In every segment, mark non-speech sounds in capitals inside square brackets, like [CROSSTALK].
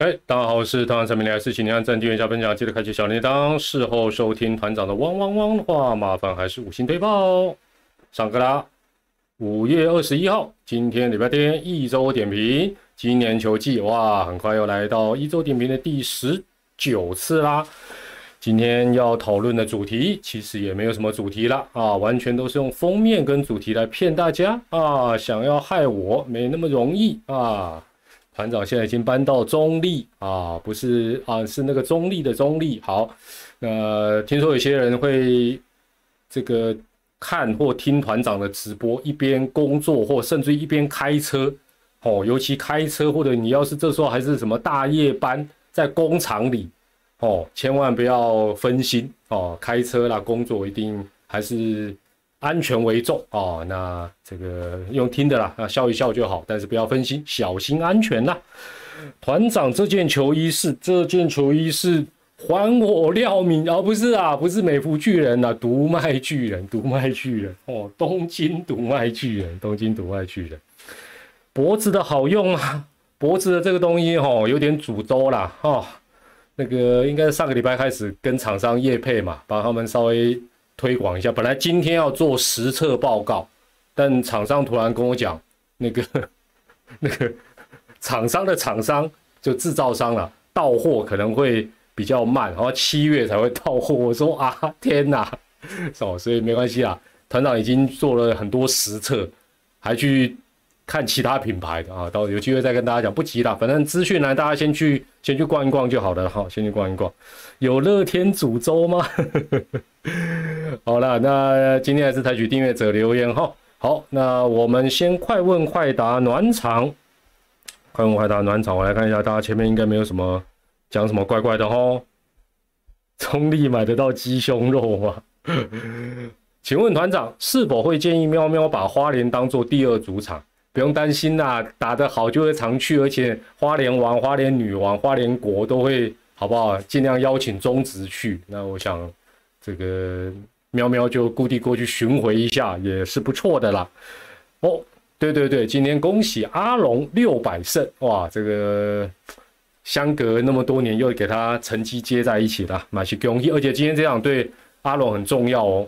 哎，大家好，我是团长陈明来，是请您按赞、订阅、加分享，记得开启小铃铛。事后收听团长的汪汪汪的话，麻烦还是五星推爆。上课啦！五月二十一号，今天礼拜天，一周点评，今年球季哇，很快又来到一周点评的第十九次啦。今天要讨论的主题其实也没有什么主题了啊，完全都是用封面跟主题来骗大家啊，想要害我没那么容易啊。团长现在已经搬到中立啊，不是啊，是那个中立的中立。好，那听说有些人会这个看或听团长的直播，一边工作或甚至一边开车哦，尤其开车或者你要是这时候还是什么大夜班在工厂里哦，千万不要分心哦，开车啦，工作一定还是。安全为重哦，那这个用听的啦，啊笑一笑就好，但是不要分心，小心安全呐。团长，这件球衣是这件球衣是还我廖敏，而不是啊，不是美孚巨人呐，独卖巨人，独卖巨人哦，东京独卖巨人，东京独卖巨人，脖子的好用啊，脖子的这个东西哦，有点煮粥啦哈，那个应该上个礼拜开始跟厂商业配嘛，帮他们稍微。推广一下，本来今天要做实测报告，但厂商突然跟我讲，那个 [LAUGHS] 那个厂商的厂商就制造商了，到货可能会比较慢，然后七月才会到货。我说啊，天哪，哦，所以没关系啊，团长已经做了很多实测，还去。看其他品牌的啊，到有机会再跟大家讲，不急啦，反正资讯栏大家先去先去逛一逛就好了好，先去逛一逛。有乐天煮粥吗？[LAUGHS] 好了，那今天还是采取订阅者留言哈。好，那我们先快问快答暖场，快问快答暖场，我来看一下，大家前面应该没有什么讲什么怪怪的哈。中立买得到鸡胸肉吗？请问团长是否会建议喵喵把花莲当做第二主场？不用担心啦，打得好就会常去，而且花莲王、花莲女王、花莲国都会好不好？尽量邀请中职去。那我想，这个喵喵就故地过去巡回一下也是不错的啦。哦，对对对，今天恭喜阿龙六百胜，哇，这个相隔那么多年又给他成绩接在一起了，蛮是恭喜。而且今天这场对阿龙很重要哦。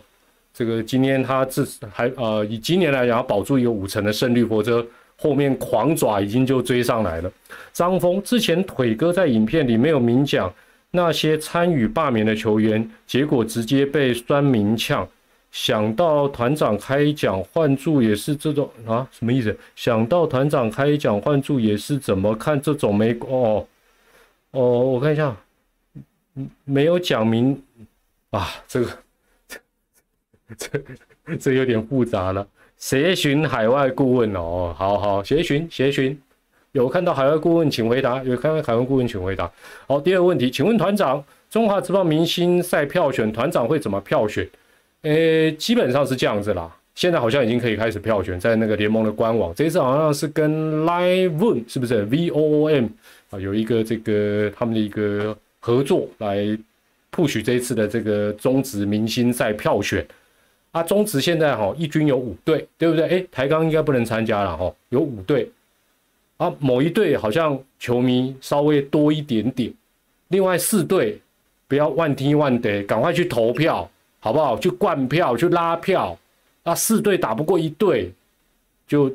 这个今天他至还呃以今年来讲保住一个五成的胜率，否则后面狂爪已经就追上来了。张峰之前腿哥在影片里没有明讲那些参与罢免的球员，结果直接被酸民呛。想到团长开讲换注也是这种啊，什么意思？想到团长开讲换注也是怎么看这种没哦哦，我看一下，没有讲明啊这个。[LAUGHS] 这这有点复杂了。协寻海外顾问哦，好好协寻协寻，有看到海外顾问请回答，有看到海外顾问请回答。好，第二个问题，请问团长，中华职棒明星赛票选团长会怎么票选？诶，基本上是这样子啦。现在好像已经可以开始票选，在那个联盟的官网，这一次好像是跟 Live 是不是 V O O M 啊，有一个这个他们的一个合作来 push 这一次的这个中职明星赛票选。啊，中职现在哈一军有五队，对不对？诶，台钢应该不能参加了哈，有五队。啊，某一队好像球迷稍微多一点点，另外四队不要万听万得，赶快去投票，好不好？去灌票，去拉票。啊，四队打不过一队，就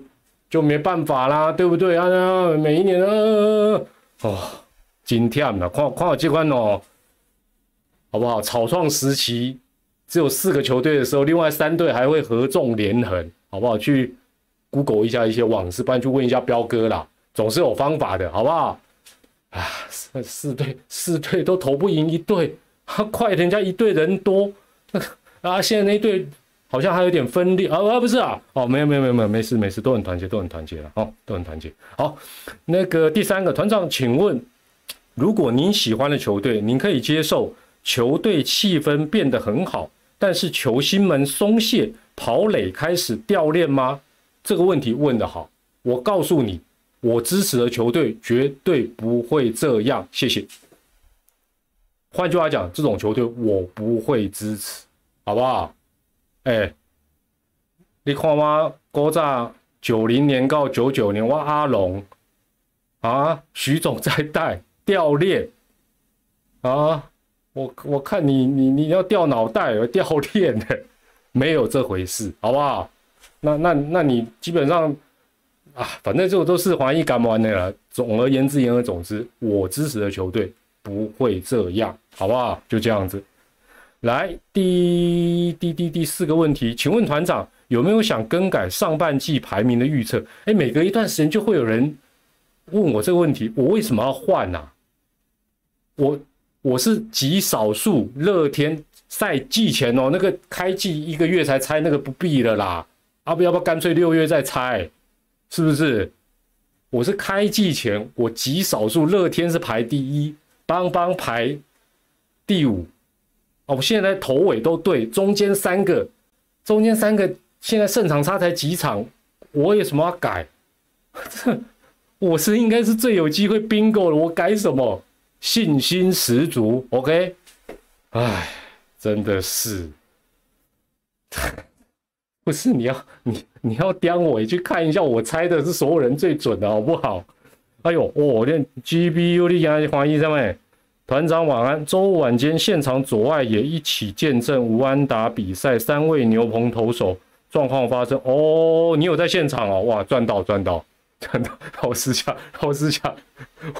就没办法啦，对不对啊？每一年啊，哦，今天了，看看我这款哦，好不好？草创时期。只有四个球队的时候，另外三队还会合纵连横，好不好？去 Google 一下一些往事，不然去问一下彪哥啦，总是有方法的，好不好？啊，四四队四队都投不赢一队，[LAUGHS] 快人家一队人多，那 [LAUGHS] 啊，现在那队好像还有点分裂啊啊，不是啊，哦，没有没有没有没有，没事没事，都很团结，都很团结了，哦，都很团结。好，那个第三个团长，请问，如果您喜欢的球队，您可以接受球队气氛变得很好？但是球星们松懈跑垒开始掉链吗？这个问题问得好。我告诉你，我支持的球队绝对不会这样。谢谢。换句话讲，这种球队我不会支持，好不好？哎，你看吗？国炸九零年到九九年，我阿龙啊，徐总在带，掉链啊！我我看你你你要掉脑袋，掉链的，没有这回事，好不好？那那那你基本上啊，反正这个都是华裔干完的了。总而言之，言而总之，我支持的球队不会这样，好不好？就这样子。来，第第第第四个问题，请问团长有没有想更改上半季排名的预测？哎，每隔一段时间就会有人问我这个问题，我为什么要换呢？我我是极少数，乐天赛季前哦，那个开季一个月才猜那个不必了啦，要不要不干脆六月再猜，是不是？我是开季前，我极少数，乐天是排第一，邦邦排第五。哦，我现在头尾都对，中间三个，中间三个现在胜场差才几场，我有什么要改？这 [LAUGHS] 我是应该是最有机会 bingo 了，我改什么？信心十足，OK？哎，真的是，[LAUGHS] 不是你要你你要刁我，去看一下，我猜的是所有人最准的，好不好？哎呦，我练 GBU 的压华裔上面。团长晚安。周五晚间现场左外也一起见证吴安达比赛，三位牛棚投手状况发生。哦，你有在现场哦？哇，赚到赚到赚到！老师讲老师讲，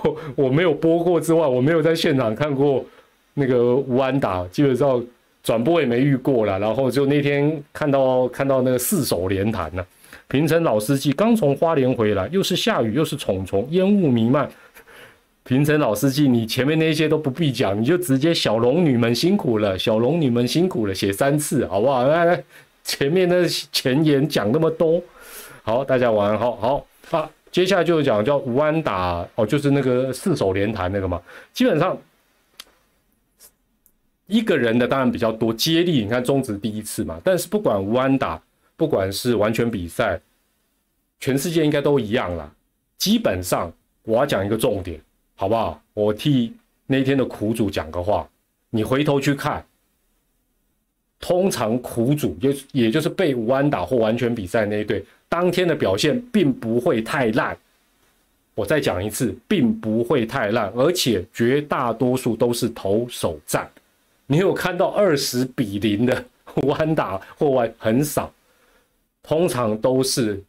我我没有播过之外，我没有在现场看过那个吴安达，基本上转播也没遇过了。然后就那天看到看到那个四手连弹呢。平成老司机刚从花莲回来，又是下雨又是虫虫，烟雾弥漫。平成老司机，你前面那些都不必讲，你就直接小龙女们辛苦了，小龙女们辛苦了，写三次好不好？来来，前面的前言讲那么多，好，大家晚安，好好啊。接下来就讲叫吴安打哦，就是那个四手连弹那个嘛。基本上一个人的当然比较多，接力你看中职第一次嘛。但是不管吴安打，不管是完全比赛，全世界应该都一样啦。基本上我要讲一个重点。好不好？我替那天的苦主讲个话，你回头去看，通常苦主就也就是被五安打或完全比赛那一队，当天的表现并不会太烂。我再讲一次，并不会太烂，而且绝大多数都是投手战。你有看到二十比零的 [LAUGHS] 弯打或弯很少，通常都是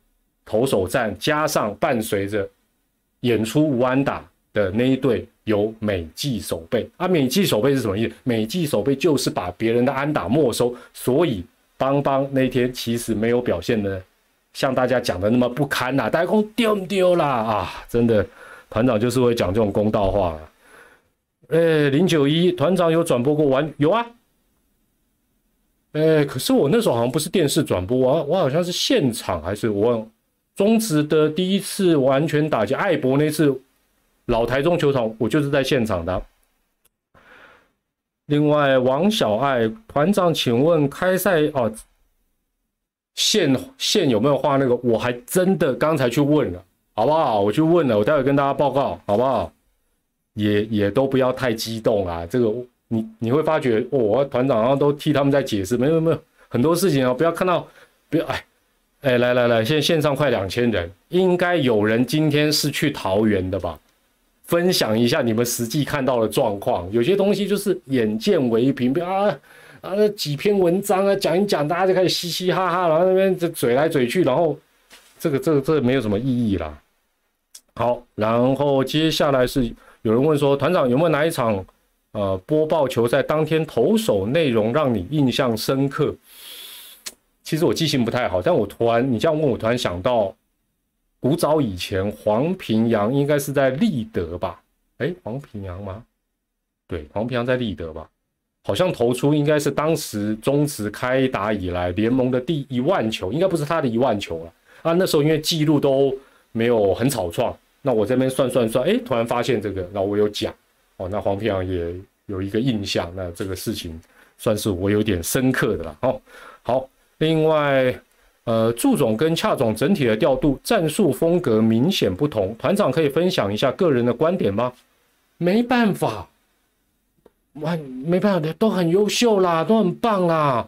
投手战加上伴随着演出五安打。的那一队有美记守备啊，美记守备是什么意思？美记守备就是把别人的安打没收，所以邦邦那天其实没有表现的像大家讲的那么不堪呐，大家讲丢不丢啦啊？真的，团长就是会讲这种公道话。哎，零九一团长有转播过完有啊？哎，可是我那时候好像不是电视转播，我我好像是现场还是我中职的第一次完全打击艾博那次。老台中球场，我就是在现场的。另外，王小爱团长，请问开赛哦，线线有没有画那个？我还真的刚才去问了，好不好？我去问了，我待会跟大家报告，好不好？也也都不要太激动啊，这个你你会发觉，我团长然后都替他们在解释，没有没有很多事情啊，不要看到，不要哎哎来来来，现在线上快两千人，应该有人今天是去桃园的吧？分享一下你们实际看到的状况，有些东西就是眼见为凭，啊啊那几篇文章啊讲一讲，大家就开始嘻嘻哈哈，然后那边就嘴来嘴去，然后这个这个这个没有什么意义啦。好，然后接下来是有人问说，团长有没有哪一场呃播报球赛当天投手内容让你印象深刻？其实我记性不太好，但我突然你这样问我，突然想到。古早以前，黄平阳应该是在立德吧？哎，黄平阳吗？对，黄平阳在立德吧？好像投出应该是当时中职开打以来联盟的第一万球，应该不是他的一万球了啊。那时候因为记录都没有很草创，那我这边算算算，哎，突然发现这个，那我有讲哦。那黄平阳也有一个印象，那这个事情算是我有点深刻的了哦。好，另外。呃，祝总跟恰总整体的调度、战术风格明显不同。团长可以分享一下个人的观点吗？没办法，哇，没办法，都很优秀啦，都很棒啦，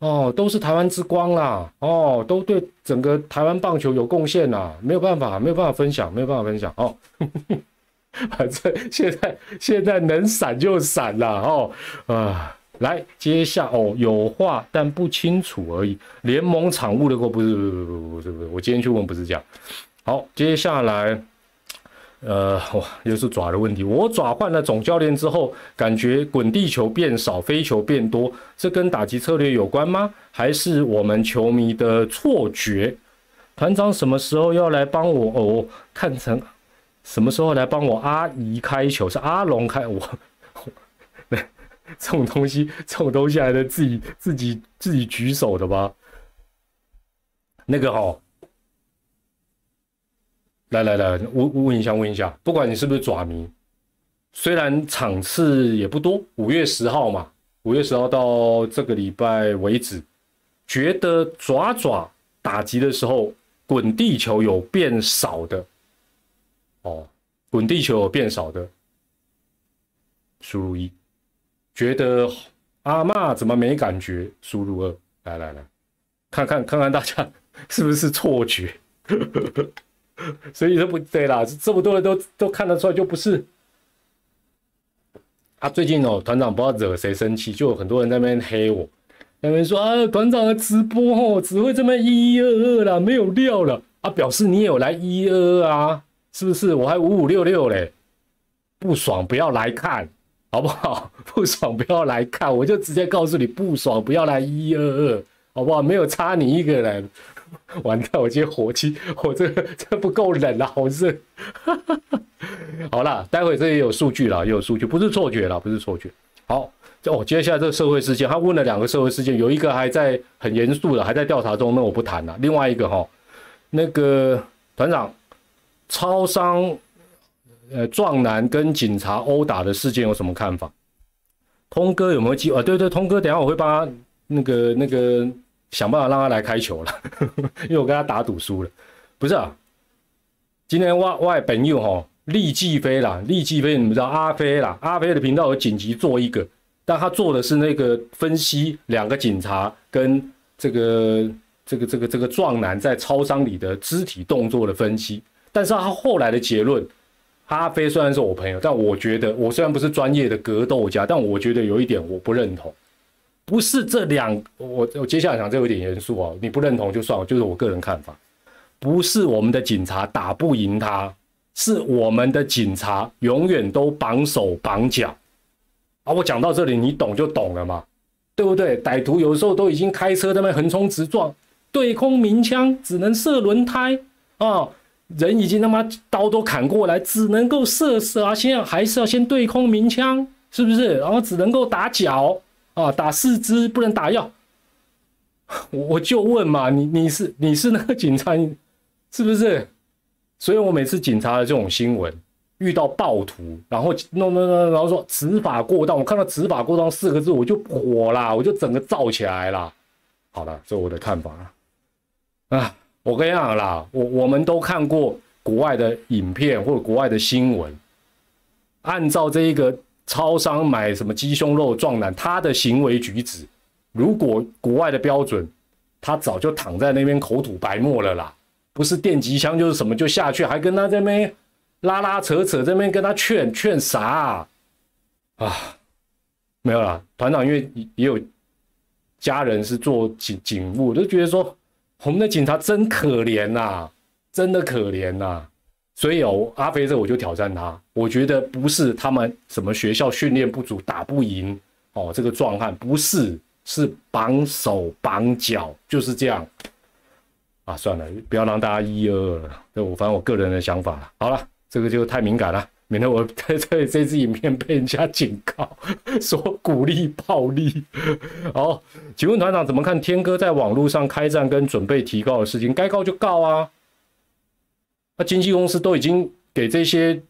哦，都是台湾之光啦，哦，都对整个台湾棒球有贡献啦，没有办法，没有办法分享，没有办法分享哦。[LAUGHS] 反正现在现在能闪就闪了哦啊！来，接下哦，有话但不清楚而已。联盟产物的过不是不是不是不是不是，我今天去问不是这样。好，接下来，呃，哇，又是爪的问题。我爪换了总教练之后，感觉滚地球变少，飞球变多，这跟打击策略有关吗？还是我们球迷的错觉？团长什么时候要来帮我？哦，看成什么时候来帮我阿姨开球？是阿龙开我？这种东西，这种东西还得自己自己自己举手的吗？那个哦，来来来，问问一下，问一下，不管你是不是爪迷，虽然场次也不多，五月十号嘛，五月十号到这个礼拜为止，觉得爪爪打击的时候滚地球有变少的，哦，滚地球有变少的，输入一。觉得阿嬷怎么没感觉？输入二，来来来，看看看看大家是不是错觉？[LAUGHS] 所以这不对啦，这么多人都都看得出来，就不是。啊，最近哦，团长不知道惹谁生气，就有很多人在那边黑我，那边说啊，团长的直播哦，只会这么一一二二啦，没有料了啊，表示你也有来一二二啊，是不是？我还五五六六嘞，不爽不要来看。好不好？[LAUGHS] 不爽不要来看，我就直接告诉你不爽不要来一二二，好不好？没有差你一个人，[LAUGHS] 完蛋！我今天火气，[LAUGHS] 我这这不够冷了，[LAUGHS] 好热。好了，待会这也有数据了，也有数据，不是错觉了，不是错觉。好，哦，接下来这个社会事件，他问了两个社会事件，有一个还在很严肃的，还在调查中，那我不谈了。另外一个哈，那个团长，超商。呃，壮男跟警察殴打的事件有什么看法？通哥有没有机会？对对，通哥，等下我会帮他那个那个想办法让他来开球了，[LAUGHS] 因为我跟他打赌输了。不是啊，今天外外本友哈，立即飞啦，立即飞，你们知道阿飞啦，阿飞的频道有紧急做一个，但他做的是那个分析两个警察跟这个这个这个这个壮男在超商里的肢体动作的分析，但是他后来的结论。阿飞虽然是我朋友，但我觉得我虽然不是专业的格斗家，但我觉得有一点我不认同，不是这两我我接下来讲这有点严肃哦，你不认同就算了，就是我个人看法，不是我们的警察打不赢他，是我们的警察永远都绑手绑脚啊！我讲到这里，你懂就懂了嘛，对不对？歹徒有时候都已经开车在那横冲直撞，对空鸣枪只能射轮胎啊。人已经他妈刀都砍过来，只能够射射啊！现在还是要先对空鸣枪，是不是？然后只能够打脚啊，打四肢，不能打药。[LAUGHS] 我我就问嘛，你你是你是那个警察，是不是？所以我每次警察的这种新闻遇到暴徒，然后弄弄弄，然后说执法过当，我看到执法过当四个字，我就火啦，我就整个燥起来了。好了，这是我的看法啊。我跟你讲啦，我我们都看过国外的影片或者国外的新闻，按照这一个超商买什么鸡胸肉壮男，他的行为举止，如果国外的标准，他早就躺在那边口吐白沫了啦，不是电击枪就是什么就下去，还跟他这边拉拉扯扯，这边跟他劝劝啥啊？没有啦，团长因为也有家人是做警警务，就觉得说。我们的警察真可怜呐，真的可怜呐，所以哦，阿飞这我就挑战他，我觉得不是他们什么学校训练不足打不赢哦，这个壮汉不是，是绑手绑脚就是这样啊，算了，不要让大家一二二了，这我反正我个人的想法了。好了，这个就太敏感了。免得我在这这支影片被人家警告 [LAUGHS] 说鼓励暴力。好，请问团长怎么看天哥在网络上开战跟准备提告的事情？该告就告啊！那经纪公司都已经给这些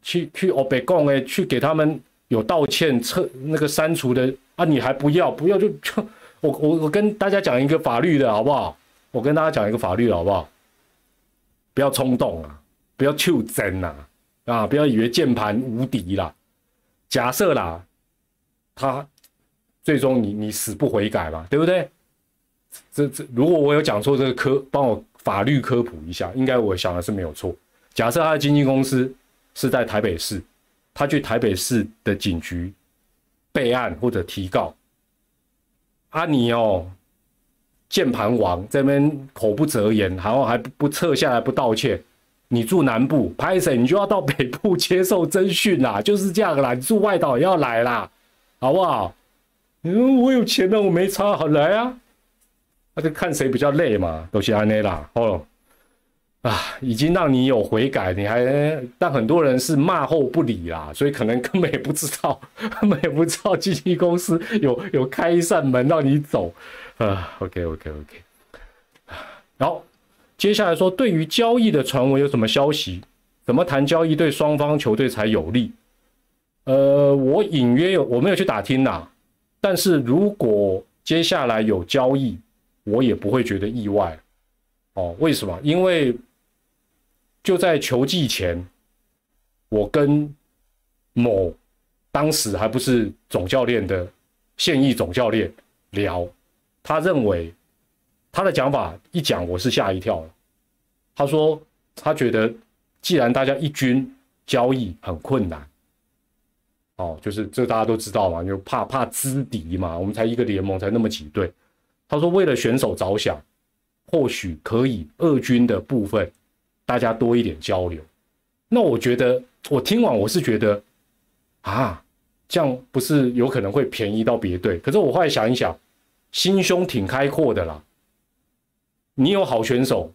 去去欧北贡哎，去给他们有道歉撤那个删除的啊，你还不要不要就就 [LAUGHS] 我我我跟大家讲一个法律的好不好？我跟大家讲一个法律的好不好？不要冲动啊，不要求真呐。啊！不要以为键盘无敌啦。假设啦，他最终你你死不悔改嘛，对不对？这这，如果我有讲错这个科，帮我法律科普一下，应该我想的是没有错。假设他的经纪公司是在台北市，他去台北市的警局备案或者提告。啊，你哦，键盘王这边口不择言，然后还不不撤下来不道歉。你住南部，拍谁你就要到北部接受侦讯啦，就是这样啦。你住外岛也要来啦，好不好？嗯，我有钱的，我没差，好来啊。就看谁比较累嘛，都是安内啦。哦，啊，已经让你有悔改，你还但很多人是骂后不理啦，所以可能根本也不知道，[LAUGHS] 根本也不知道经纪公司 [LAUGHS] 有有开一扇门让你走。啊，OK OK OK。然后。接下来说，对于交易的传闻有什么消息？怎么谈交易对双方球队才有利？呃，我隐约有，我没有去打听呐。但是如果接下来有交易，我也不会觉得意外。哦，为什么？因为就在球季前，我跟某当时还不是总教练的现役总教练聊，他认为。他的讲法一讲，我是吓一跳了。他说他觉得，既然大家一军交易很困难，哦，就是这大家都知道嘛，就怕怕资敌嘛，我们才一个联盟才那么几队。他说为了选手着想，或许可以二军的部分大家多一点交流。那我觉得我听完我是觉得啊，这样不是有可能会便宜到别队？可是我后来想一想，心胸挺开阔的啦。你有好选手，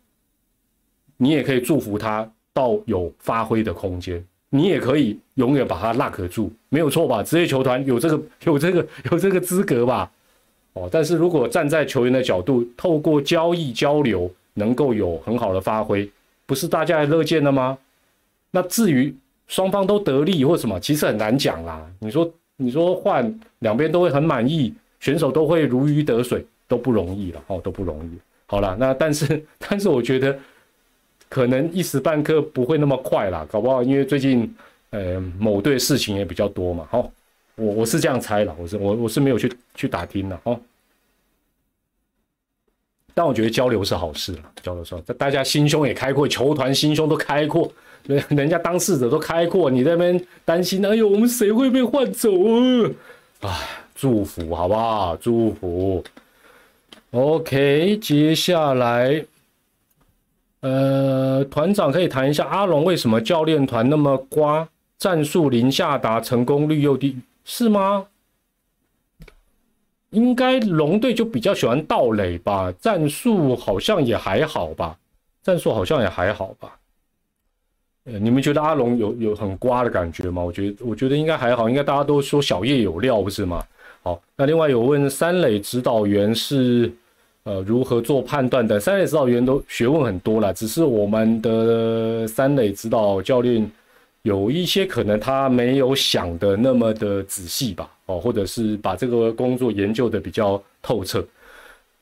你也可以祝福他到有发挥的空间，你也可以永远把他 lock 住，没有错吧？职业球团有这个有这个有这个资格吧？哦，但是如果站在球员的角度，透过交易交流能够有很好的发挥，不是大家也乐见的吗？那至于双方都得利或什么，其实很难讲啦。你说你说换两边都会很满意，选手都会如鱼得水，都不容易了哦，都不容易。好了，那但是 [LAUGHS] 但是我觉得可能一时半刻不会那么快啦，搞不好因为最近呃某队事情也比较多嘛，好，我我是这样猜了，我是我我是没有去去打听的哦，但我觉得交流是好事了，交流说大家心胸也开阔，球团心胸都开阔，人人家当事者都开阔，你那边担心，哎呦我们谁会被换走啊？哎，祝福好不好？祝福。OK，接下来，呃，团长可以谈一下阿龙为什么教练团那么瓜，战术零下达，成功率又低，是吗？应该龙队就比较喜欢盗垒吧，战术好像也还好吧，战术好像也还好吧。呃，你们觉得阿龙有有很瓜的感觉吗？我觉得我觉得应该还好，应该大家都说小叶有料不是吗？好，那另外有问三垒指导员是。呃，如何做判断的三垒指导员都学问很多了，只是我们的三垒指导教练有一些可能他没有想的那么的仔细吧，哦，或者是把这个工作研究的比较透彻。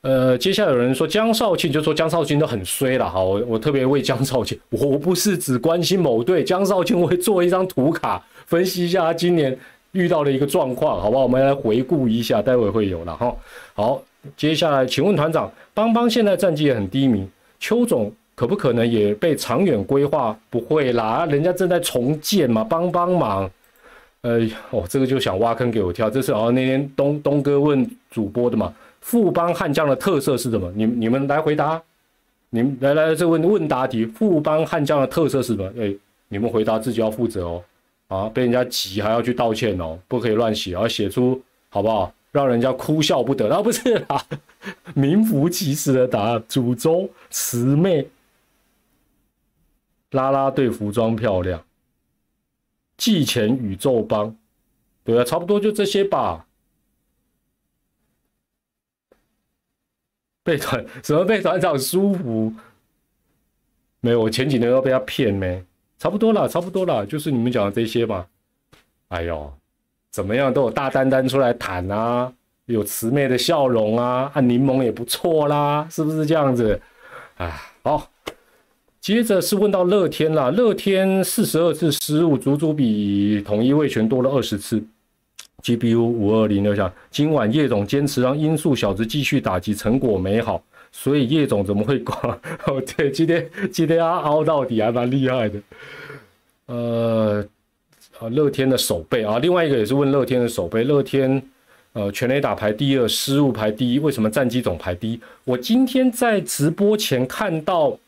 呃，接下来有人说江少庆，就说江少庆都很衰了，好，我我特别为江少庆，我不是只关心某队，江少庆会做一张图卡，分析一下他今年遇到的一个状况，好不好？我们来回顾一下，待会会有了哈，好。接下来，请问团长，邦邦现在战绩也很低迷，邱总可不可能也被长远规划？不会啦，人家正在重建嘛，帮帮忙。呃，哦，这个就想挖坑给我跳。这是哦，那天东东哥问主播的嘛，富邦悍将的特色是什么？你你们来回答。你们来来，这问问答题，富邦悍将的特色是什么？哎，你们回答自己要负责哦。啊，被人家挤还要去道歉哦，不可以乱写，要写出好不好？让人家哭笑不得，啊不是啦，名副其实的答案。祖宗慈妹，拉拉队服装漂亮，季前宇宙帮，对啊，差不多就这些吧。被团 [LAUGHS] 什么被团长舒服？没有，我前几年都被他骗没，差不多了，差不多了，就是你们讲的这些吧。哎呦。怎么样都有大丹丹出来谈啊，有慈妹的笑容啊，啊柠檬也不错啦，是不是这样子？啊，好，接着是问到乐天啦，乐天四十二次失误，足足比统一卫权多了二十次。GBU 五二零六下，今晚叶总坚持让音速小子继续打击，成果美好，所以叶总怎么会挂？[LAUGHS] 哦，对，今天今天他凹到底还蛮厉害的。呃，啊，乐天的守备啊，另外一个也是问乐天的守备，乐天呃全垒打排第二，失误排第一，为什么战绩总排第一？我今天在直播前看到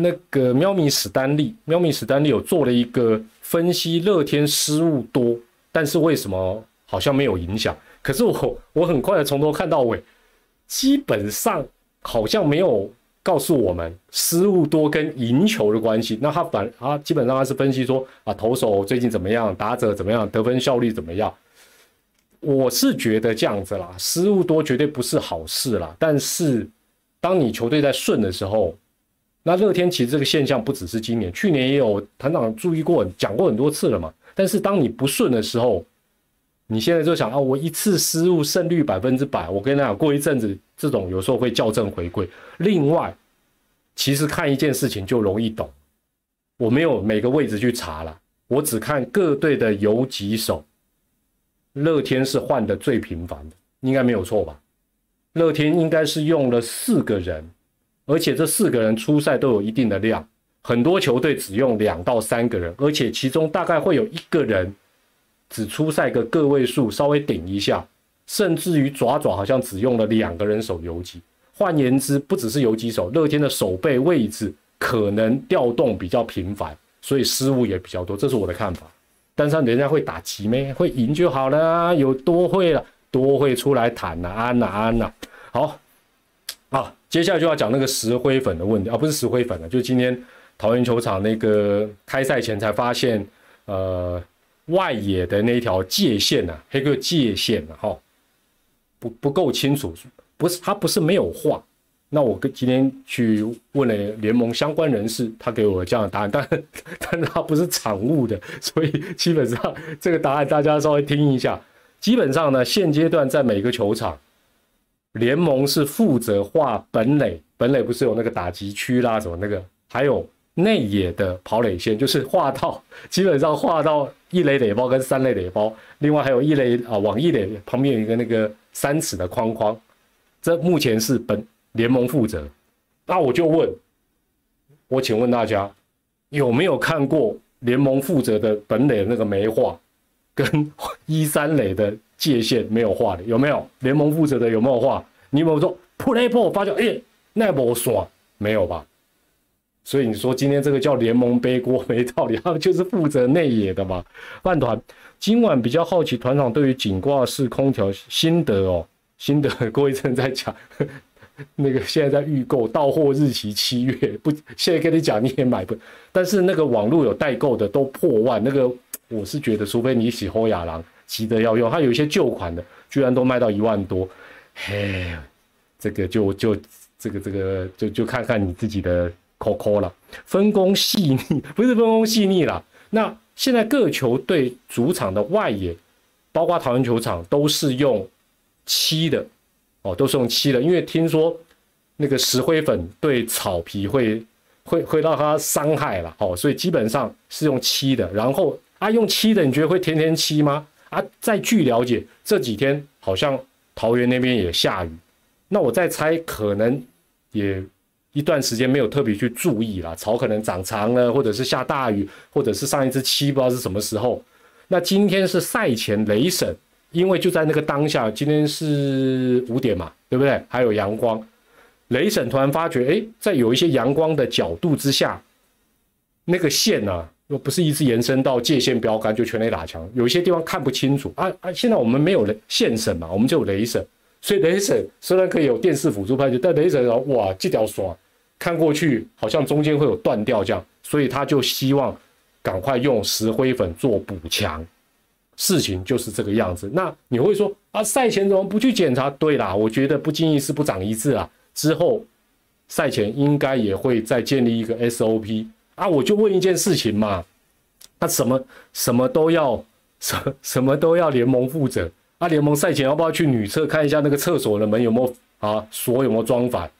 那个喵咪史丹利，喵咪史丹利有做了一个分析，乐天失误多，但是为什么好像没有影响？可是我我很快的从头看到尾，基本上好像没有。告诉我们失误多跟赢球的关系，那他反他基本上他是分析说啊投手最近怎么样，打者怎么样，得分效率怎么样。我是觉得这样子啦，失误多绝对不是好事啦。但是当你球队在顺的时候，那乐天其实这个现象不只是今年，去年也有团长注意过，讲过很多次了嘛。但是当你不顺的时候，你现在就想啊，我一次失误胜率百分之百，我跟你讲，过一阵子这种有时候会校正回归。另外，其实看一件事情就容易懂，我没有每个位置去查了，我只看各队的游击手。乐天是换的最频繁的，应该没有错吧？乐天应该是用了四个人，而且这四个人出赛都有一定的量，很多球队只用两到三个人，而且其中大概会有一个人。只出赛个个位数，稍微顶一下，甚至于爪爪好像只用了两个人守游击。换言之，不只是游击手，乐天的守备位置可能调动比较频繁，所以失误也比较多。这是我的看法。但是人家会打击咩？会赢就好了。有多会了，多会出来谈呐，安呐安呐。好，啊，接下来就要讲那个石灰粉的问题啊，不是石灰粉了，就今天桃园球场那个开赛前才发现，呃。外野的那条界限呢？那个界限呢？哈，不不够清楚，不是他不是没有画。那我跟今天去问了联盟相关人士，他给我这样的答案，但 [LAUGHS] 但是他不是产物的，所以基本上这个答案大家稍微听一下。基本上呢，现阶段在每个球场，联盟是负责画本垒，本垒不是有那个打击区啦，什么那个，还有。内野的跑垒线就是画到，[LAUGHS] 基本上画到一垒垒包跟三垒垒包，另外还有一垒啊往一垒旁边有一个那个三尺的框框，这目前是本联盟负责。那我就问，我请问大家有没有看过联盟负责的本垒那个没画，跟一三垒的界限没有画的有没有？联盟负责的有没有画？你有没有说 play ball 发觉哎那波爽没有吧？所以你说今天这个叫联盟背锅没道理，他们就是负责内野的嘛。饭团今晚比较好奇团长对于紧挂式空调心得哦，心得 [LAUGHS] 郭一阵在讲，[LAUGHS] 那个现在在预购，到货日期七月，不现在跟你讲你也买不，但是那个网络有代购的都破万，那个我是觉得除非你喜欢亚郎急得要用，它有一些旧款的居然都卖到一万多，嘿，这个就就这个这个就就看看你自己的。扣扣了，分工细腻不是分工细腻了。那现在各球队主场的外野，包括桃园球场，都是用漆的哦，都是用漆的。因为听说那个石灰粉对草皮会会会让它伤害了哦，所以基本上是用漆的。然后啊，用漆的，你觉得会天天漆吗？啊，再据了解，这几天好像桃园那边也下雨，那我在猜，可能也。一段时间没有特别去注意啦，草可能长长了，或者是下大雨，或者是上一次漆不知道是什么时候。那今天是赛前雷审，因为就在那个当下，今天是五点嘛，对不对？还有阳光，雷审突然发觉，哎，在有一些阳光的角度之下，那个线呢，又不是一直延伸到界限标杆就全雷打墙，有一些地方看不清楚啊啊！现在我们没有雷线审嘛，我们就有雷审，所以雷审虽然可以有电视辅助拍摄，但雷审哇，这条刷。看过去好像中间会有断掉这样，所以他就希望赶快用石灰粉做补强。事情就是这个样子。那你会说啊，赛前怎么不去检查？对啦，我觉得不经意是不长一智啊。之后赛前应该也会再建立一个 SOP 啊。我就问一件事情嘛，那什么什么都要什什么都要联盟负责啊？联盟赛前要不要去女厕看一下那个厕所的门有没有啊锁有没有装反？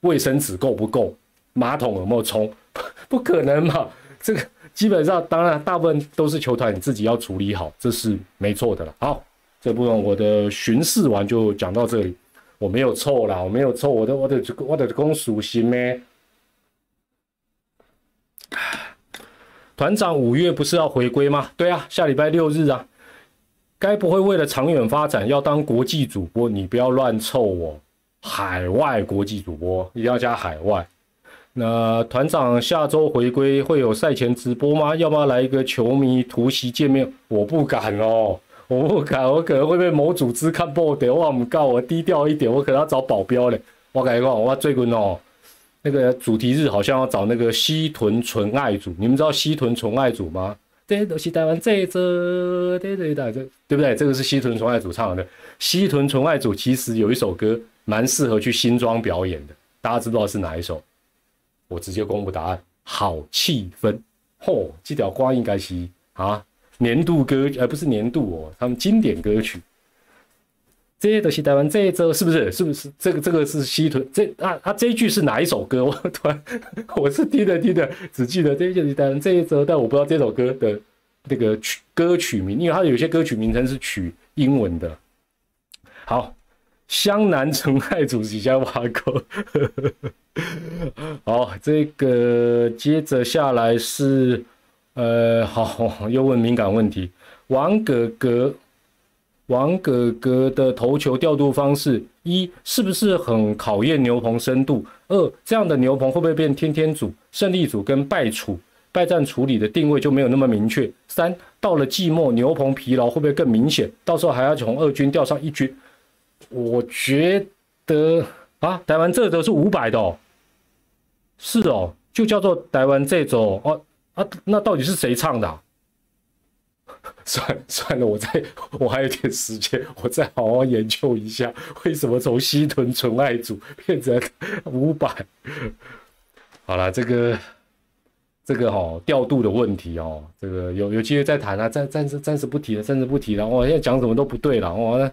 卫生纸够不够？马桶有没有冲？[LAUGHS] 不可能嘛！这个基本上，当然大部分都是球团你自己要处理好，这是没错的了。好，这部分我的巡视完就讲到这里。我没有错啦，我没有错，我的我的我的公属心咩？团长五月不是要回归吗？对啊，下礼拜六日啊。该不会为了长远发展要当国际主播？你不要乱凑哦！海外国际主播一定要加海外。那团长下周回归会有赛前直播吗？要不要来一个球迷突袭见面？我不敢哦，我不敢，我可能会被某组织看不得。我唔告我低调一点，我可能要找保镖嘞。我感觉我最近哦，那个主题日好像要找那个西屯纯爱组。你们知道西屯纯爱组吗？这都是台湾这这对对对，这对不对？这个是西屯纯爱组唱的。西屯纯爱组其实有一首歌蛮适合去新庄表演的，大家知不知道是哪一首？我直接公布答案，好气氛。嚯，这条瓜应该是啊年度歌，而不是年度哦，他们经典歌曲。这些都是台湾这一周，是不是？是不是？这个这个是西屯这啊啊这一句是哪一首歌？我突然我是听的听的，只记得这一句是台湾这一周，但我不知道这首歌的那个曲歌曲名，因为它有些歌曲名称是取英文的。好，湘南纯爱主席先挖沟。[LAUGHS] 好，这个接着下来是呃，好，又问敏感问题，王哥哥。王哥哥的投球调度方式，一是不是很考验牛棚深度？二这样的牛棚会不会变天天组、胜利组跟败处、败战处理的定位就没有那么明确？三到了季末牛棚疲劳会不会更明显？到时候还要从二军调上一军？我觉得啊，台湾这都是五百的哦，是哦，就叫做台湾这种哦啊，那到底是谁唱的？算 [LAUGHS] 算了，我再我还有点时间，我再好好研究一下，为什么从西屯纯爱组变成五百？好了，这个这个哈调度的问题哦，这个有有机会再谈啊，暂暂时暂时不提了，暂时不提了。我现在讲什么都不对了，我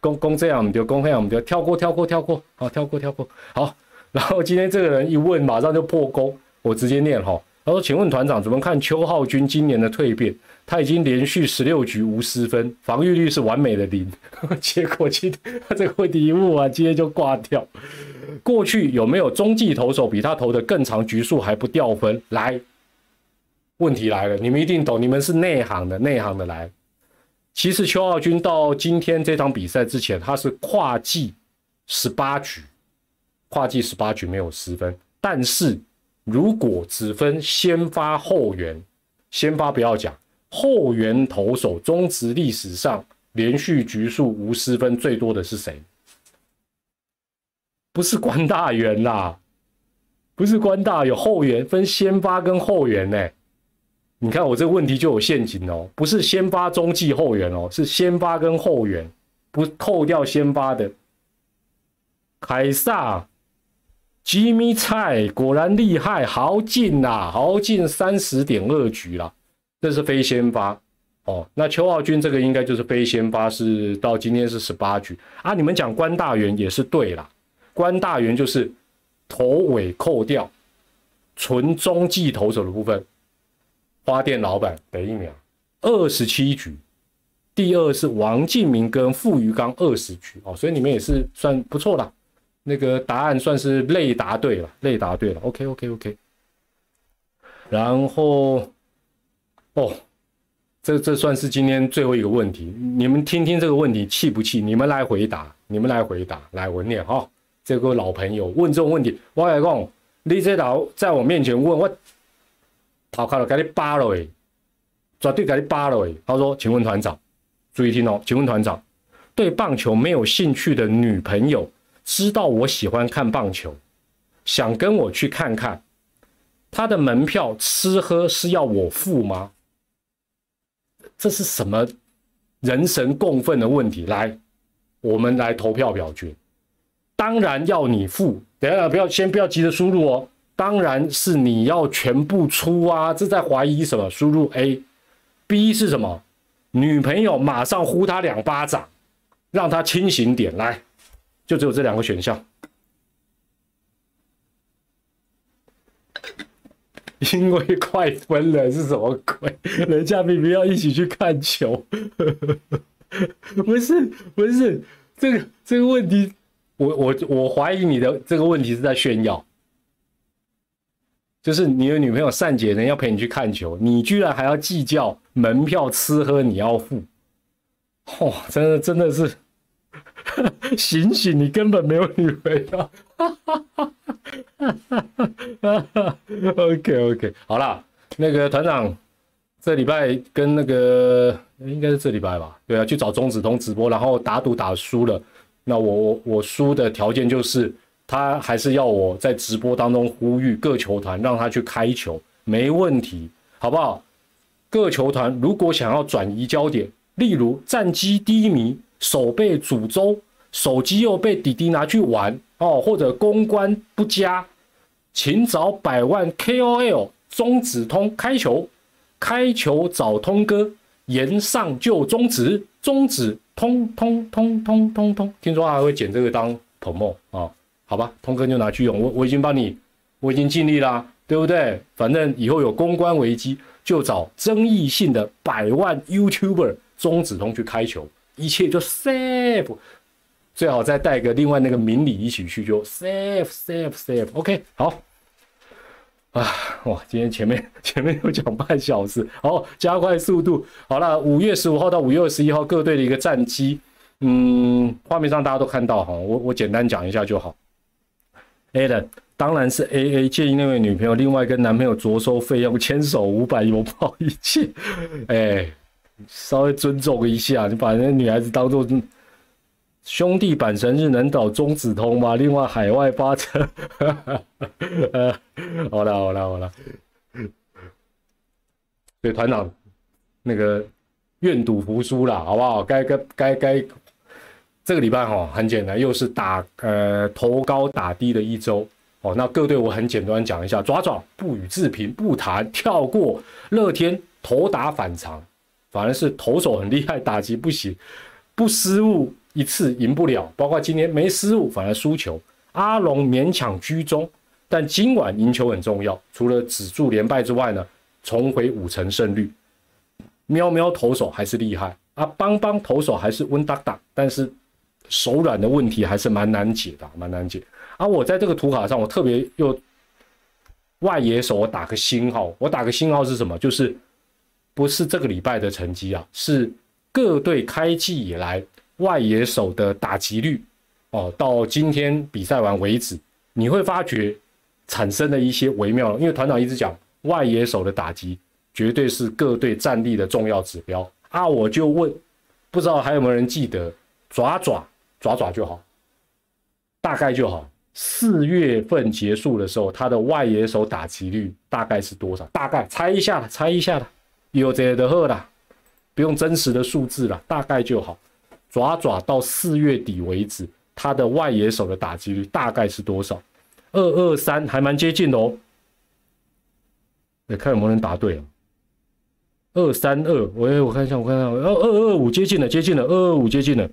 公公这样就公那样我们就跳过跳过跳过，好跳过跳过。好，然后今天这个人一问，马上就破功，我直接念哈。他说：“请问团长怎么看邱浩军今年的蜕变？他已经连续十六局无失分，防御率是完美的零。[LAUGHS] 结果今天这个问题一问完，今天就挂掉。过去有没有中继投手比他投的更长局数还不掉分？来，问题来了，你们一定懂，你们是内行的，内行的来。其实邱浩军到今天这场比赛之前，他是跨季十八局，跨季十八局没有失分，但是。”如果只分先发后援，先发不要讲，后援投手中职历史上连续局数无失分最多的是谁？不是关大元啦，不是关大有后援分先发跟后援呢。你看我这个问题就有陷阱哦，不是先发中继后援哦，是先发跟后援，不扣掉先发的凯撒。吉米菜果然厉害，豪进呐，豪进三十点二局啦，这是非先发哦。那邱浩军这个应该就是非先发，是到今天是十八局啊。你们讲关大元也是对啦，关大元就是头尾扣掉，纯中继投手的部分，花店老板等一秒二十七局，第二是王敬明跟傅余刚二十局哦，所以你们也是算不错啦。那个答案算是类答对了，类答对了。OK OK OK。然后，哦，这这算是今天最后一个问题，你们听听这个问题气不气？你们来回答，你们来回答。来，我念哈，这个老朋友问这种问题，我来讲，你这老在我面前问我，头壳都给你扒了诶，绝对给你扒了诶。他说：“请问团长，注意听哦，请问团长，对棒球没有兴趣的女朋友。”知道我喜欢看棒球，想跟我去看看，他的门票吃喝是要我付吗？这是什么人神共愤的问题？来，我们来投票表决。当然要你付，等下不要先不要急着输入哦。当然是你要全部出啊！这在怀疑什么？输入 A，B 是什么？女朋友马上呼他两巴掌，让他清醒点来。就只有这两个选项，[LAUGHS] 因为快分了是什么鬼？人家明明要一起去看球，[LAUGHS] 不是不是这个这个问题，我我我怀疑你的这个问题是在炫耀，就是你的女朋友善解人要陪你去看球，你居然还要计较门票吃喝你要付，哦，真的真的是 [LAUGHS] 醒醒，你根本没有女朋友。哈哈 OK OK，好啦，那个团长这礼拜跟那个应该是这礼拜吧，对啊，去找中子通直播，然后打赌打输了，那我我我输的条件就是他还是要我在直播当中呼吁各球团让他去开球，没问题，好不好？各球团如果想要转移焦点，例如战绩低迷，手被诅咒，手机又被弟弟拿去玩。哦，或者公关不佳，请找百万 KOL 中止通开球，开球找通哥，言上就中止，中止通通通通通通。听说还会捡这个当 promo 啊？好吧，通哥就拿去用。我我已经帮你，我已经尽力啦，对不对？反正以后有公关危机，就找争议性的百万 YouTuber 中止通去开球，一切就 safe。最好再带个另外那个明理一起去，就 safe safe safe。OK，好。啊，哇，今天前面 [LAUGHS] 前面又讲半小时，好，加快速度。好了，五月十五号到五月二十一号各队的一个战绩，嗯，画面上大家都看到哈，我我简单讲一下就好。A 的当然是 A A，建议那位女朋友另外跟男朋友着收费用，牵手五百，拥抱一切。哎，稍微尊重一下，你把那女孩子当做。兄弟版神日能导中子通吗？另外海外发车，[LAUGHS] 好了好了好了，所以团长那个愿赌服输了，好不好？该该该该，这个礼拜哈很简单，又是打呃头高打低的一周哦。那各队我很简单讲一下，爪爪不予置评，不谈，跳过。乐天头打反常，反而是投手很厉害，打击不行，不失误。一次赢不了，包括今天没失误反而输球。阿龙勉强居中，但今晚赢球很重要。除了止住连败之外呢，重回五成胜率。喵喵投手还是厉害啊，邦邦投手还是温哒哒，但是手软的问题还是蛮难解的，蛮难解。而我在这个图卡上，我特别又外野手，我打个星号。我打个星号是什么？就是不是这个礼拜的成绩啊，是各队开季以来。外野手的打击率，哦，到今天比赛完为止，你会发觉产生了一些微妙。因为团长一直讲，外野手的打击绝对是各队战力的重要指标啊！我就问，不知道还有没有人记得，爪爪爪爪就好，大概就好。四月份结束的时候，他的外野手打击率大概是多少？大概猜一下，猜一下的，有这的喝的，不用真实的数字了，大概就好。爪爪到四月底为止，他的外野手的打击率大概是多少？二二三，还蛮接近的哦。来看有没有人答对啊。二三二，喂，我看一下，我看一下，二二二五接近了，接近了，二二五接近了，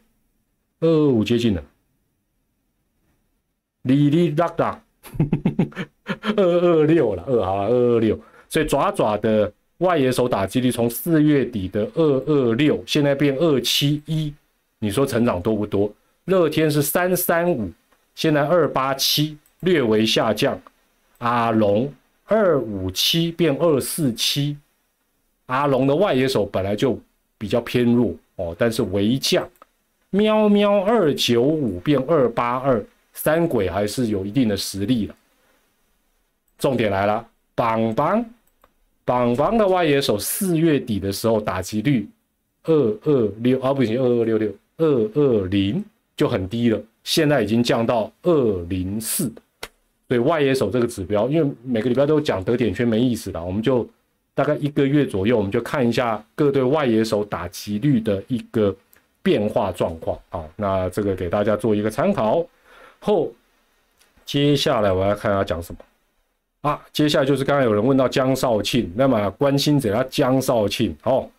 二二五接近了。哩哩啦啦，[LAUGHS] 二二六了，二好，二二六。所以爪爪的外野手打击率从四月底的二二六，现在变二七一。你说成长多不多？乐天是三三五，现在二八七，略微下降。阿龙二五七变二四七，阿龙的外野手本来就比较偏弱哦，但是微降。喵喵二九五变二八二，三鬼还是有一定的实力了。重点来了，榜榜榜榜的外野手四月底的时候打击率二二六啊，不行，二二六六。二二零就很低了，现在已经降到二零四，所以外野手这个指标，因为每个礼拜都讲得点圈没意思的，我们就大概一个月左右，我们就看一下各队外野手打击率的一个变化状况啊。那这个给大家做一个参考。后接下来我要看他讲什么啊？接下来就是刚刚有人问到江少庆，那么关心者他江少庆哦，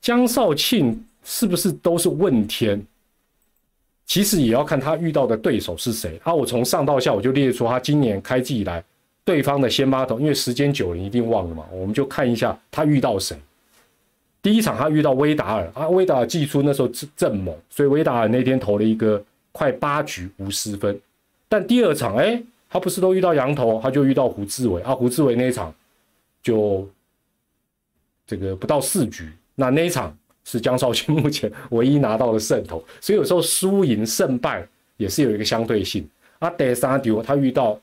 江少庆。是不是都是问天？其实也要看他遇到的对手是谁啊！我从上到下我就列出他今年开季以来对方的先发投，因为时间久了一定忘了嘛，我们就看一下他遇到谁。第一场他遇到威达尔啊，威达尔季初那时候正猛，所以威达尔那天投了一个快八局无失分。但第二场哎，他不是都遇到羊头，他就遇到胡志伟啊，胡志伟那一场就这个不到四局，那那一场是江少庆 [LAUGHS] 目前唯一拿到的胜投，所以有时候输赢胜败也是有一个相对性。啊，第三场他遇到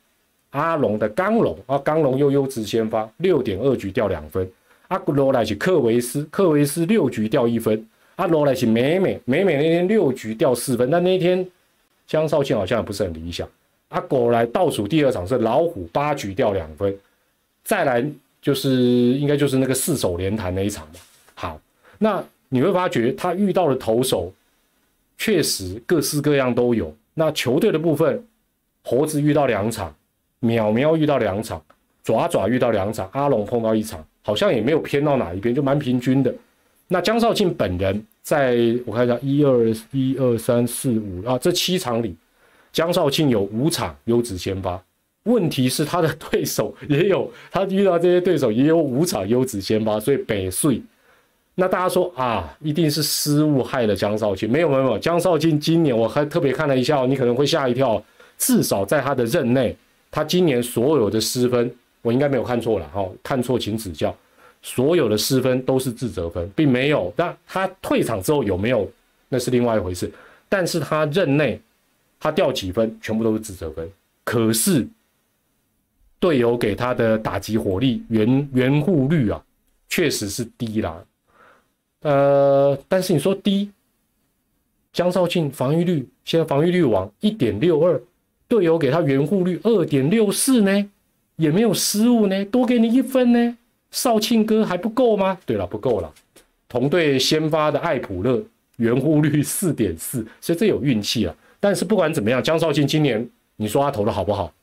阿龙的刚龙啊，刚龙又优质先发，六点二局掉两分。阿古罗来是克维斯，克维斯六局掉一分。阿罗来是美美，美美那天六局掉四分，但那天江少庆好像也不是很理想。阿果来倒数第二场是老虎八局掉两分，再来就是应该就是那个四手连弹那一场嘛。好，那你会发觉他遇到的投手确实各式各样都有。那球队的部分，猴子遇到两场，淼淼遇到两场，爪爪遇到两场，阿龙碰到一场。好像也没有偏到哪一边，就蛮平均的。那江少庆本人，在我看一下，一二一二三四五啊，这七场里，江少庆有五场优质先发。问题是他的对手也有，他遇到这些对手也有五场优质先发，所以北碎。那大家说啊，一定是失误害了江少卿？没有没有没有，江少卿今年我还特别看了一下，你可能会吓一跳，至少在他的任内，他今年所有的失分。我应该没有看错了哈，看错请指教。所有的失分都是自责分，并没有。那他退场之后有没有，那是另外一回事。但是他任内，他掉几分，全部都是自责分。可是队友给他的打击火力、援援护率啊，确实是低啦。呃，但是你说低，江少庆防御率现在防御率王一点六二，队友给他援护率二点六四呢？也没有失误呢，多给你一分呢。少庆哥还不够吗？对了，不够了。同队先发的艾普勒援护率四点四，所以这有运气啊。但是不管怎么样，江少庆今年你说他投的好不好？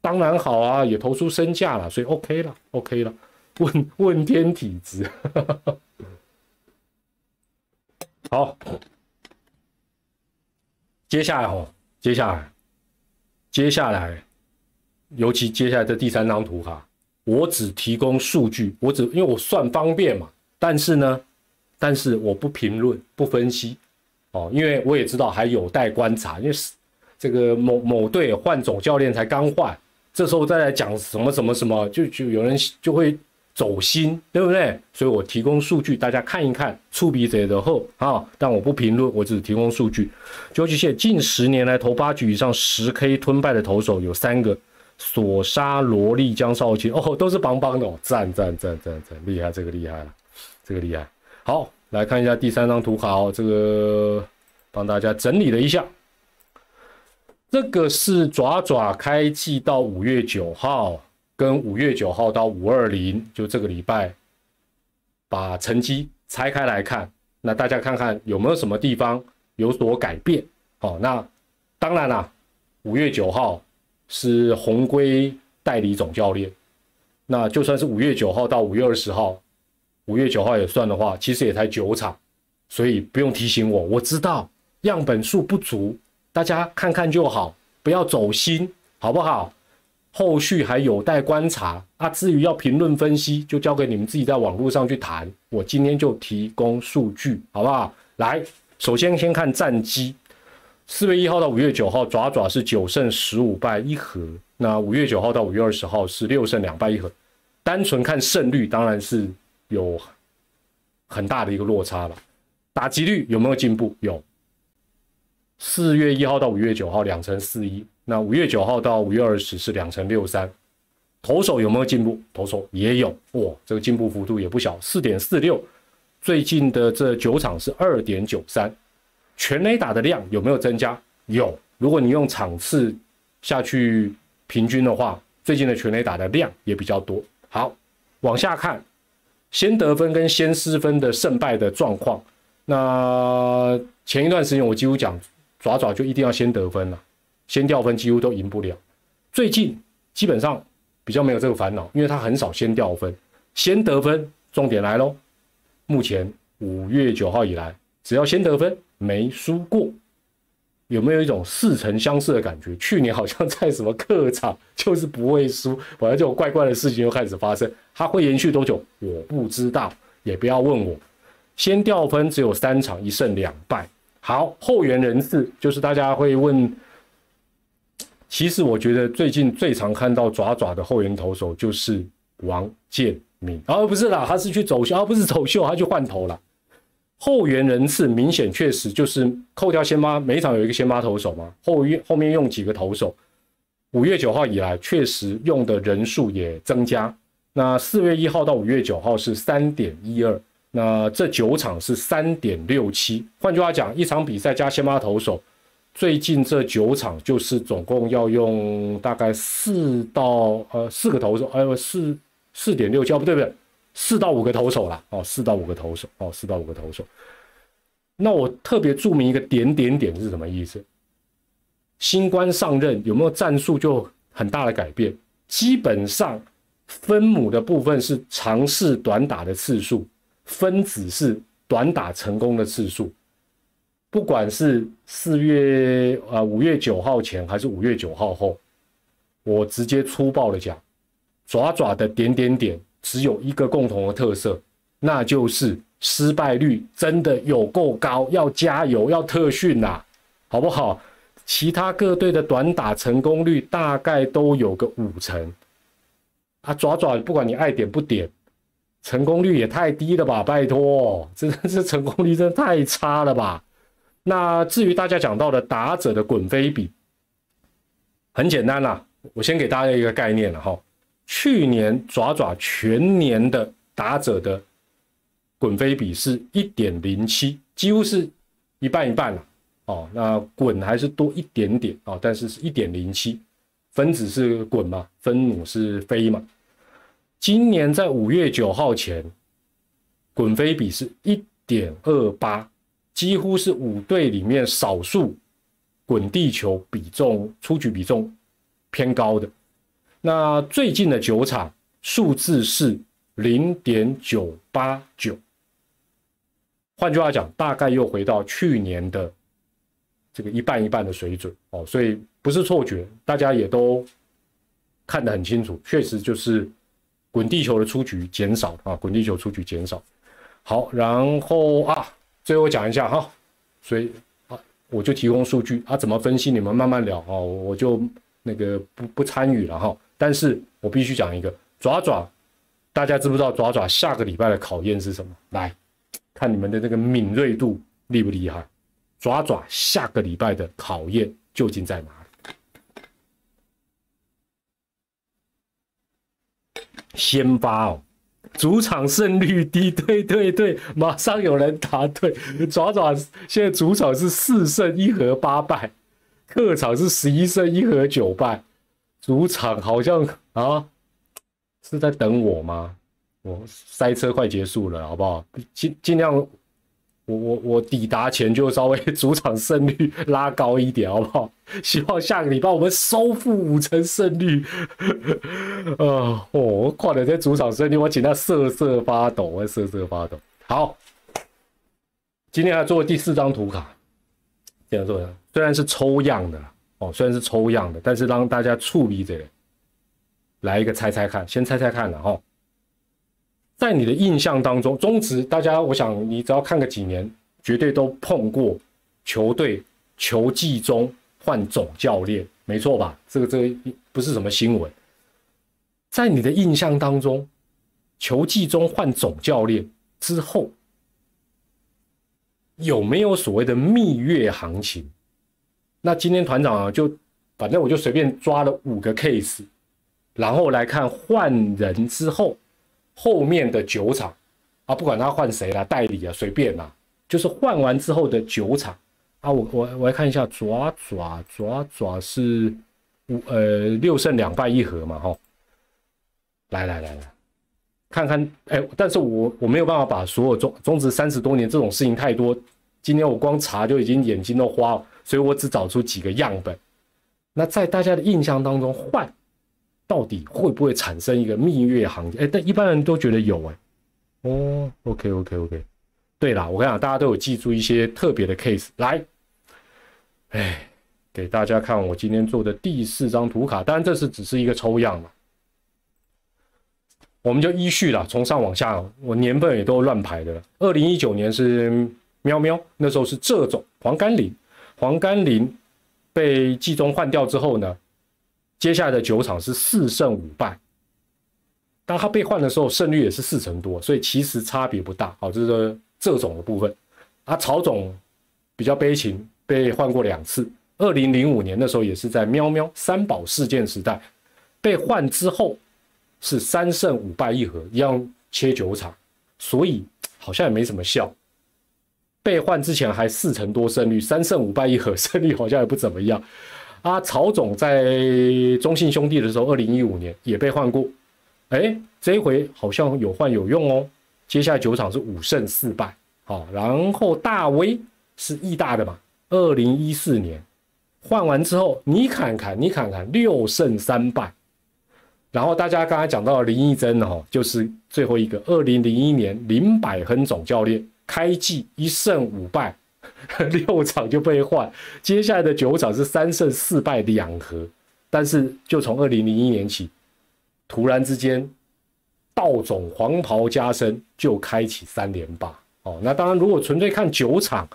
当然好啊，也投出身价了，所以 OK 了，OK 了。问问天体质，好。接下来哦，接下来，接下来。尤其接下来的第三张图哈，我只提供数据，我只因为我算方便嘛。但是呢，但是我不评论、不分析哦，因为我也知道还有待观察。因为是这个某某队换总教练才刚换，这时候再来讲什么什么什么，就就有人就会走心，对不对？所以我提供数据，大家看一看，触笔者的后啊。但我不评论，我只提供数据。究极线近十年来投八局以上十 K 吞败的投手有三个。索沙罗莉江少卿哦，都是邦邦的哦，赞赞赞赞赞，厉害，这个厉害了，这个厉害。好，来看一下第三张图卡哦，这个帮大家整理了一下，这个是爪爪开季到五月九号，跟五月九号到五二零，就这个礼拜，把成绩拆开来看，那大家看看有没有什么地方有所改变？好，那当然啦，五月九号。是红龟代理总教练，那就算是五月九号到五月二十号，五月九号也算的话，其实也才九场，所以不用提醒我，我知道样本数不足，大家看看就好，不要走心，好不好？后续还有待观察啊。至于要评论分析，就交给你们自己在网络上去谈。我今天就提供数据，好不好？来，首先先看战绩。四月一号到五月九号，爪爪是九胜十五败一和。那五月九号到五月二十号是六胜两败一和。单纯看胜率，当然是有很大的一个落差了。打击率有没有进步？有。四月一号到五月九号两成四一，那五月九号到五月二十是两成六三。投手有没有进步？投手也有，哇，这个进步幅度也不小，四点四六。最近的这九场是二点九三。全垒打的量有没有增加？有。如果你用场次下去平均的话，最近的全垒打的量也比较多。好，往下看，先得分跟先失分的胜败的状况。那前一段时间我几乎讲爪爪就一定要先得分了，先掉分几乎都赢不了。最近基本上比较没有这个烦恼，因为他很少先掉分，先得分。重点来喽，目前五月九号以来，只要先得分。没输过，有没有一种似曾相识的感觉？去年好像在什么客场 [LAUGHS] 就是不会输，反正这种怪怪的事情又开始发生。它会延续多久？我不知道，也不要问我。先掉分只有三场，一胜两败。好，后援人士就是大家会问其实我觉得最近最常看到爪爪的后援投手就是王建民，哦不是啦，他是去走秀，哦不是走秀，他去换头了。后援人次明显确实就是扣掉先发，每场有一个先发投手嘛，后后面用几个投手。五月九号以来，确实用的人数也增加。那四月一号到五月九号是三点一二，那这九场是三点六七。换句话讲，一场比赛加先发投手，最近这九场就是总共要用大概四到呃四个投手，呃四四点六七，不对不对，四到五个投手啦，哦，四到五个投手，哦，四到五个投手。那我特别注明一个点点点是什么意思？新官上任有没有战术就很大的改变？基本上分母的部分是尝试短打的次数，分子是短打成功的次数。不管是四月啊五月九号前还是五月九号后，我直接粗暴的讲，爪爪的点点点只有一个共同的特色，那就是失败率真的有够高，要加油，要特训呐，好不好？其他各队的短打成功率大概都有个五成，啊，爪爪不管你爱点不点，成功率也太低了吧？拜托，真的是成功率真的太差了吧？那至于大家讲到的打者的滚飞比，很简单啦，我先给大家一个概念了哈。去年爪爪全年的打者的滚飞比是一点零七，几乎是一半一半了。哦，那滚还是多一点点啊，但是是一点零七，分子是滚嘛，分母是飞嘛。今年在五月九号前，滚飞比是一点二八，几乎是五队里面少数滚地球比重出局比重偏高的。那最近的九场数字是零点九八九，换句话讲，大概又回到去年的。这个一半一半的水准哦，所以不是错觉，大家也都看得很清楚，确实就是滚地球的出局减少啊，滚地球出局减少。好，然后啊，最后讲一下哈，所以啊，我就提供数据啊，怎么分析你们慢慢聊啊，我就那个不不参与了哈。但是我必须讲一个爪爪，大家知不知道爪爪下个礼拜的考验是什么？来看你们的这个敏锐度厉不厉害？爪爪下个礼拜的考验究竟在哪里？先发哦，主场胜率低，对对对，马上有人答对。爪爪现在主场是四胜一和八败，客场是十一胜一和九败。主场好像啊，是在等我吗？我塞车快结束了，好不好？尽尽量。我我我抵达前就稍微主场胜率拉高一点，[LAUGHS] 好不好？希望下个礼拜我们收复五成胜率。[LAUGHS] 啊，我跨了这主场胜率，我请他瑟瑟发抖，我瑟瑟发抖。好，今天要做第四张图卡，这样做的虽然是抽样的哦，虽然是抽样的，但是让大家处理这个，来一个猜猜看，先猜猜看了哈。在你的印象当中，中职大家，我想你只要看个几年，绝对都碰过球队球季中换总教练，没错吧？这个这个不是什么新闻。在你的印象当中，球季中换总教练之后，有没有所谓的蜜月行情？那今天团长啊，就反正我就随便抓了五个 case，然后来看换人之后。后面的酒厂啊，不管他换谁啦，代理啊，随便啦，就是换完之后的酒厂啊，我我我来看一下，爪爪爪爪是五呃六胜两败一和嘛，哈，来来来来，看看哎，但是我我没有办法把所有中中职三十多年这种事情太多，今天我光查就已经眼睛都花了，所以我只找出几个样本。那在大家的印象当中换。到底会不会产生一个蜜月行情？哎，但一般人都觉得有哎。哦，OK OK OK。对啦，我跟你讲，大家都有记住一些特别的 case 来。哎，给大家看我今天做的第四张图卡，当然这是只是一个抽样嘛。我们就依序了，从上往下，我年份也都乱排的。二零一九年是喵喵，那时候是这种黄甘霖，黄甘霖被季中换掉之后呢？接下来的九场是四胜五败。当他被换的时候，胜率也是四成多，所以其实差别不大。好，这是这种的部分。啊，曹总比较悲情，被换过两次。二零零五年那时候也是在喵喵三宝事件时代被换之后，是三胜五败一和，一样切九场，所以好像也没什么效。被换之前还四成多胜率，三胜五败一和，胜率好像也不怎么样。啊，曹总在中信兄弟的时候，二零一五年也被换过。哎，这回好像有换有用哦。接下来九场是五胜四败，好，然后大威是义大的嘛？二零一四年换完之后，你看看，你看看，六胜三败。然后大家刚才讲到林义珍哦，就是最后一个。二零零一年林百亨总教练开季一胜五败，[LAUGHS] 六场就被换。接下来的九场是三胜四败两和，但是就从二零零一年起。突然之间，道总黄袍加身，就开启三连霸哦。那当然，如果纯粹看九场，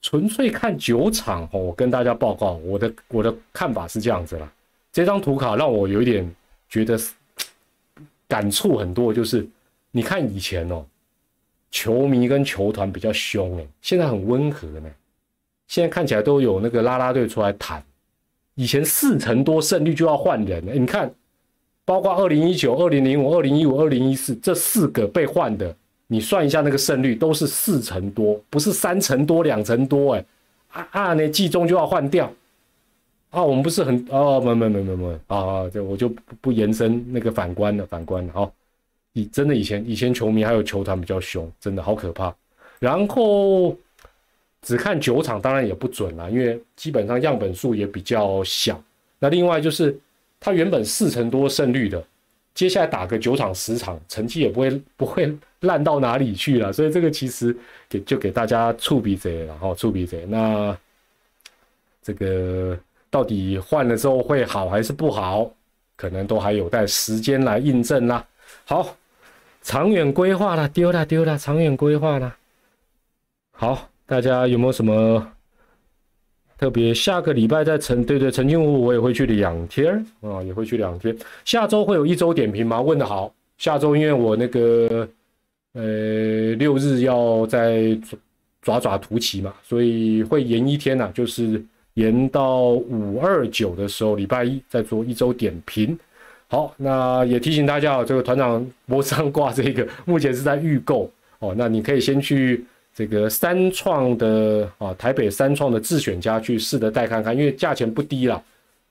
纯粹看九场哦，我跟大家报告，我的我的看法是这样子啦。这张图卡让我有一点觉得 [TSK] 感触很多，就是你看以前哦，球迷跟球团比较凶哎，现在很温和呢。现在看起来都有那个拉拉队出来谈，以前四成多胜率就要换人，你看。包括二零一九、二零零五、二零一五、二零一四这四个被换的，你算一下那个胜率都是四成多，不是三成多、两成多，哎，啊啊，那季中就要换掉，啊，我们不是很哦，没没没没没啊啊，这我就不不延伸那个反观了，反观了，哦，以真的以前以前球迷还有球团比较凶，真的好可怕。然后只看九场当然也不准了，因为基本上样本数也比较小。那另外就是。他原本四成多胜率的，接下来打个九场十场，成绩也不会不会烂到哪里去了。所以这个其实给就给大家触鼻子，然后触鼻子。那这个到底换了之后会好还是不好，可能都还有待时间来印证啦。好，长远规划了，丢了丢了，长远规划了。好，大家有没有什么？特别下个礼拜在陈对对陈金湖我也会去两天啊，也会去两天。下周会有一周点评吗？问的好。下周因为我那个呃六日要在爪爪图奇嘛，所以会延一天呐，就是延到五二九的时候，礼拜一再做一周点评。好，那也提醒大家哦，这个团长脖子上挂这个，[LAUGHS] 目前是在预购哦，那你可以先去。这个三创的啊，台北三创的自选家去试着带看看，因为价钱不低啦，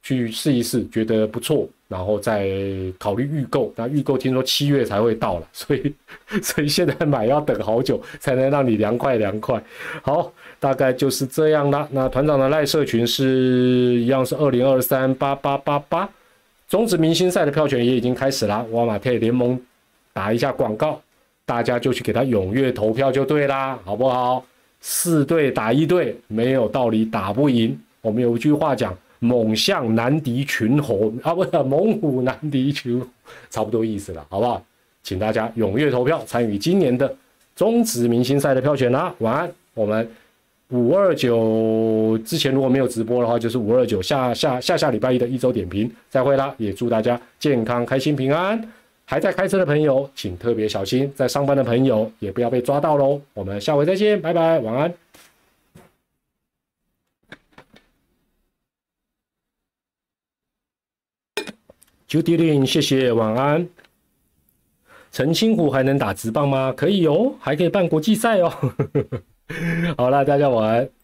去试一试，觉得不错，然后再考虑预购。那预购听说七月才会到了，[LAUGHS] 所以 [LAUGHS] 所以现在买要等好久才能让你凉快凉快。好，大概就是这样啦。那团长的赖社群是一样是二零二三八八八八，中职明星赛的票选也已经开始啦，瓦马特联盟打一下广告。大家就去给他踊跃投票就对啦，好不好？四队打一队，没有道理打不赢。我们有一句话讲：“猛象难敌群猴啊，不是 [LAUGHS] 猛虎难敌群，差不多意思了，好不好？请大家踊跃投票，参与今年的中职明星赛的票选啦。晚安，我们五二九之前如果没有直播的话，就是五二九下下下下礼拜一的一周点评，再会啦！也祝大家健康、开心、平安。还在开车的朋友，请特别小心；在上班的朋友，也不要被抓到喽。我们下回再见，拜拜，晚安。九点零，谢谢，晚安。陈清湖还能打直棒吗？可以哦，还可以办国际赛哦。好了，大家晚安。